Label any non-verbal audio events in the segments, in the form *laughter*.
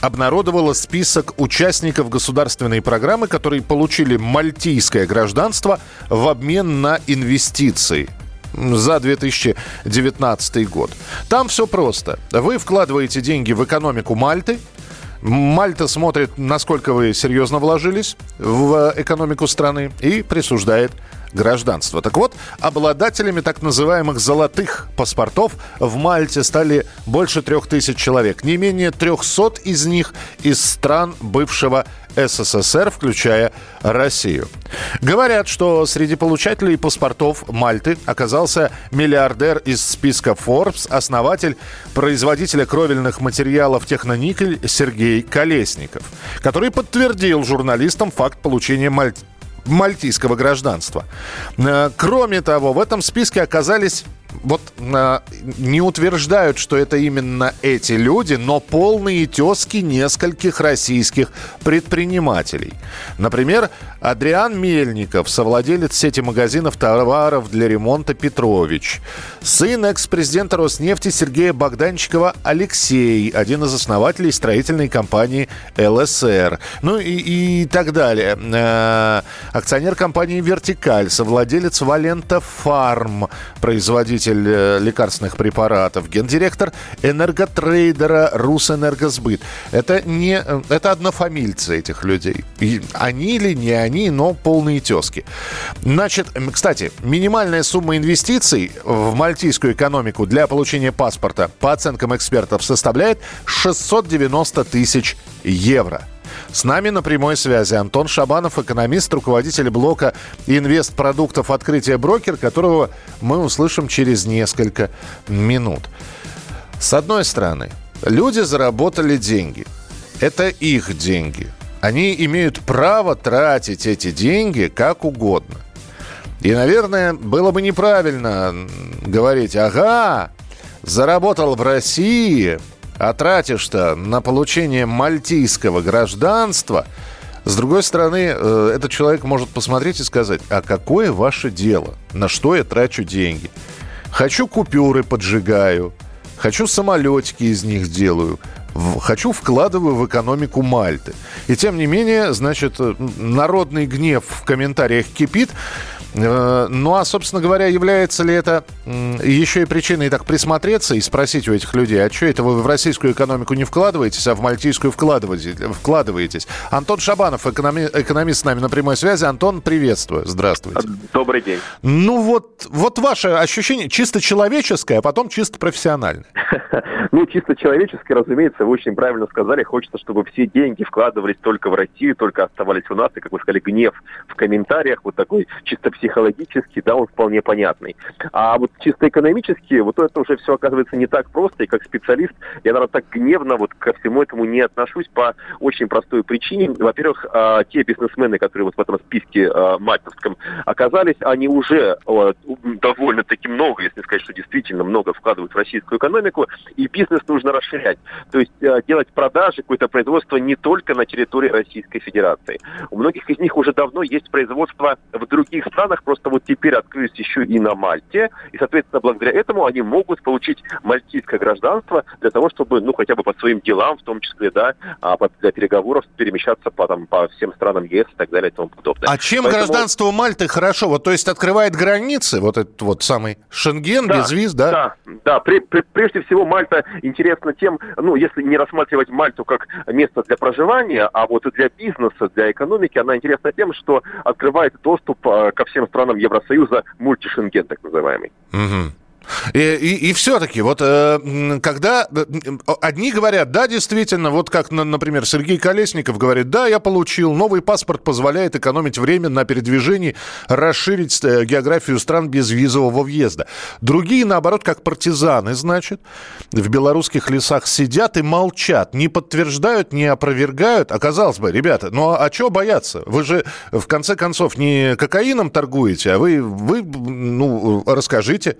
обнародовало список участников государственной программы, которые получили мальтийское гражданство в обмен на инвестиции за 2019 год. Там все просто. Вы вкладываете деньги в экономику Мальты, Мальта смотрит, насколько вы серьезно вложились в экономику страны и присуждает гражданство. Так вот, обладателями так называемых золотых паспортов в Мальте стали больше трех тысяч человек. Не менее 300 из них из стран бывшего СССР, включая Россию. Говорят, что среди получателей паспортов Мальты оказался миллиардер из списка Forbes, основатель производителя кровельных материалов «Техноникель» Сергей Колесников, который подтвердил журналистам факт получения Маль мальтийского гражданства. Э, Кроме того, в этом списке оказались вот э, не утверждают, что это именно эти люди, но полные тески нескольких российских предпринимателей. Например, Адриан Мельников, совладелец сети магазинов товаров для ремонта Петрович. Сын экс-президента Роснефти Сергея Богданчикова Алексей, один из основателей строительной компании ЛСР. Ну и, и так далее. Э, акционер компании «Вертикаль», совладелец Валента Фарм, производитель производитель э, лекарственных препаратов, гендиректор энерготрейдера Русэнергосбыт. Это не, э, это однофамильцы этих людей. И они или не они, но полные тески. Значит, кстати, минимальная сумма инвестиций в мальтийскую экономику для получения паспорта по оценкам экспертов составляет 690 тысяч евро. С нами на прямой связи Антон Шабанов, экономист, руководитель блока инвестпродуктов «Открытие брокер», которого мы услышим через несколько минут. С одной стороны, люди заработали деньги. Это их деньги. Они имеют право тратить эти деньги как угодно. И, наверное, было бы неправильно говорить, ага, заработал в России, а тратишь-то на получение мальтийского гражданства, с другой стороны, э, этот человек может посмотреть и сказать, а какое ваше дело? На что я трачу деньги? Хочу купюры поджигаю, хочу самолетики из них делаю, хочу вкладываю в экономику Мальты. И тем не менее, значит, народный гнев в комментариях кипит. Э, ну а, собственно говоря, является ли это еще и причиной так присмотреться и спросить у этих людей, а что это вы в российскую экономику не вкладываетесь, а в мальтийскую вкладываетесь? Антон Шабанов, экономи, экономист с нами на прямой связи. Антон, приветствую. Здравствуйте. Добрый день. Ну вот, вот ваше ощущение чисто человеческое, а потом чисто профессиональное. *laughs* Ну, чисто человеческое, разумеется, вы очень правильно сказали. Хочется, чтобы все деньги вкладывались только в Россию, только оставались у нас. И, как вы сказали, гнев в комментариях, вот такой чисто психологически, да, он вполне понятный. А вот чисто экономически, вот это уже все оказывается не так просто, и как специалист я, наверное, так гневно вот ко всему этому не отношусь по очень простой причине. Во-первых, а, те бизнесмены, которые вот в этом списке а, мальтовском оказались, они уже довольно-таки много, если сказать, что действительно много вкладывают в российскую экономику, и бизнес нужно расширять. То есть а, делать продажи, какое-то производство не только на территории Российской Федерации. У многих из них уже давно есть производство в других странах, странах, просто вот теперь открылись еще и на Мальте, и, соответственно, благодаря этому они могут получить мальтийское гражданство для того, чтобы, ну, хотя бы по своим делам, в том числе, да, а для переговоров перемещаться по, там, по всем странам ЕС и так далее и тому подобное. А чем Поэтому... гражданство Мальты хорошо? Вот, то есть открывает границы, вот этот вот самый Шенген, да, без виз, да? Да, да. При, при, прежде всего Мальта интересна тем, ну, если не рассматривать Мальту как место для проживания, а вот для бизнеса, для экономики, она интересна тем, что открывает доступ а, ко всем всем странам Евросоюза мультишенген, так называемый. Угу. И, и, и все-таки, вот э, когда э, одни говорят, да, действительно, вот как, например, Сергей Колесников говорит, да, я получил, новый паспорт позволяет экономить время на передвижении, расширить э, географию стран без визового въезда. Другие, наоборот, как партизаны, значит, в белорусских лесах сидят и молчат, не подтверждают, не опровергают. Оказалось бы, ребята, ну а что бояться? Вы же, в конце концов, не кокаином торгуете, а вы, вы ну, расскажите.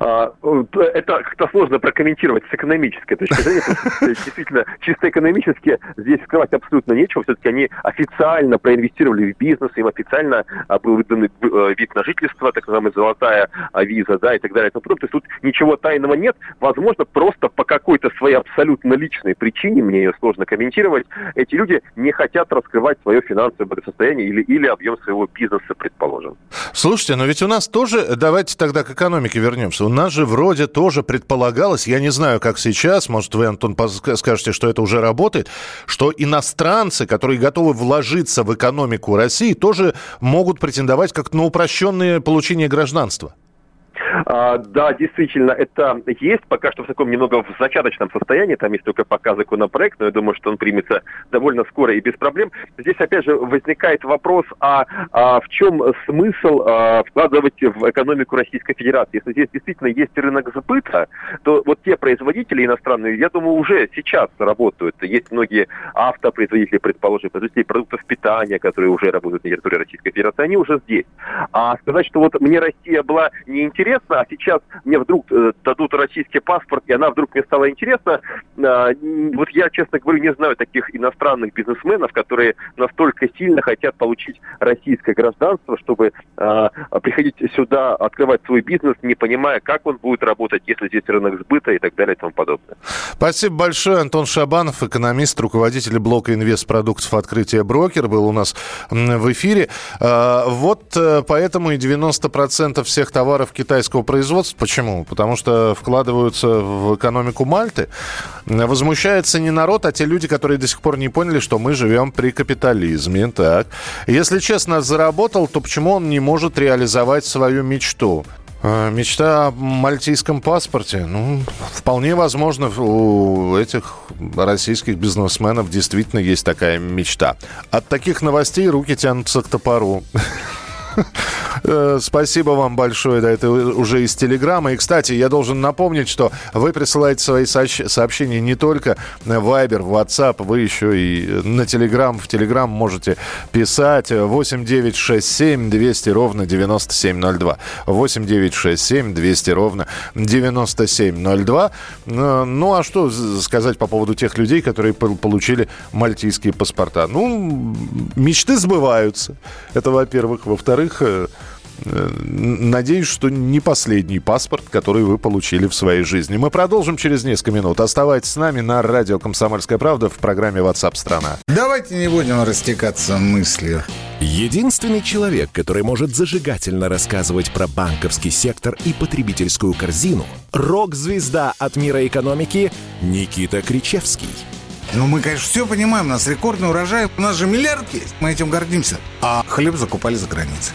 А, это как-то сложно прокомментировать с экономической точки зрения. Действительно, чисто экономически здесь скрывать абсолютно нечего. Все-таки они официально проинвестировали в бизнес, им официально а, был выдан э, вид на жительство, так называемая золотая а, виза, да, и так далее. То есть тут ничего тайного нет. Возможно, просто по какой-то своей абсолютно личной причине, мне ее сложно комментировать, эти люди не хотят раскрывать свое финансовое благосостояние или, или объем своего бизнеса, предположим. Слушайте, но ведь у нас тоже, давайте тогда к экономике вернемся вернемся. У нас же вроде тоже предполагалось, я не знаю, как сейчас, может, вы, Антон, скажете, что это уже работает, что иностранцы, которые готовы вложиться в экономику России, тоже могут претендовать как на упрощенное получение гражданства. А, да, действительно, это есть пока что в таком немного в зачаточном состоянии. Там есть только пока законопроект, но я думаю, что он примется довольно скоро и без проблем. Здесь, опять же, возникает вопрос, а, а в чем смысл а, вкладывать в экономику Российской Федерации? Если здесь действительно есть рынок сбыта, то вот те производители иностранные, я думаю, уже сейчас работают. Есть многие автопроизводители, предположим, производители продуктов питания, которые уже работают на территории Российской Федерации, они уже здесь. А сказать, что вот мне Россия была неинтересна, интересно, а сейчас мне вдруг э, дадут российский паспорт, и она вдруг мне стала интересна. Э, вот я, честно говорю, не знаю таких иностранных бизнесменов, которые настолько сильно хотят получить российское гражданство, чтобы э, приходить сюда, открывать свой бизнес, не понимая, как он будет работать, если здесь рынок сбыта и так далее и тому подобное. Спасибо большое. Антон Шабанов, экономист, руководитель блока инвестпродуктов «Открытие брокер», был у нас в эфире. Э, вот э, поэтому и 90% всех товаров китайского российского производства. Почему? Потому что вкладываются в экономику Мальты. Возмущается не народ, а те люди, которые до сих пор не поняли, что мы живем при капитализме. Так. Если честно заработал, то почему он не может реализовать свою мечту? А, мечта о мальтийском паспорте. Ну, вполне возможно, у этих российских бизнесменов действительно есть такая мечта. От таких новостей руки тянутся к топору. *laughs* Э, спасибо вам большое. Да, это уже из Телеграма. И, кстати, я должен напомнить, что вы присылаете свои сообщения не только в Viber, WhatsApp, вы еще и на Телеграм. В Телеграм можете писать 8967 200 ровно 9702. 8967 200 ровно 9702. Э, ну, а что сказать по поводу тех людей, которые получили мальтийские паспорта? Ну, мечты сбываются. Это, во-первых. Во-вторых, э, Надеюсь, что не последний паспорт, который вы получили в своей жизни. Мы продолжим через несколько минут. Оставайтесь с нами на радио «Комсомольская правда» в программе WhatsApp страна Давайте не будем растекаться мыслью. Единственный человек, который может зажигательно рассказывать про банковский сектор и потребительскую корзину – рок-звезда от мира экономики Никита Кричевский – ну, мы, конечно, все понимаем, у нас рекордный урожай, у нас же миллиард есть, мы этим гордимся. А хлеб закупали за границей.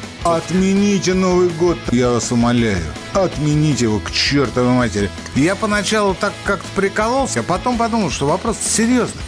Отмените Новый год, я вас умоляю. Отмените его к чертовой матери. Я поначалу так как-то прикололся, а потом подумал, что вопрос серьезный.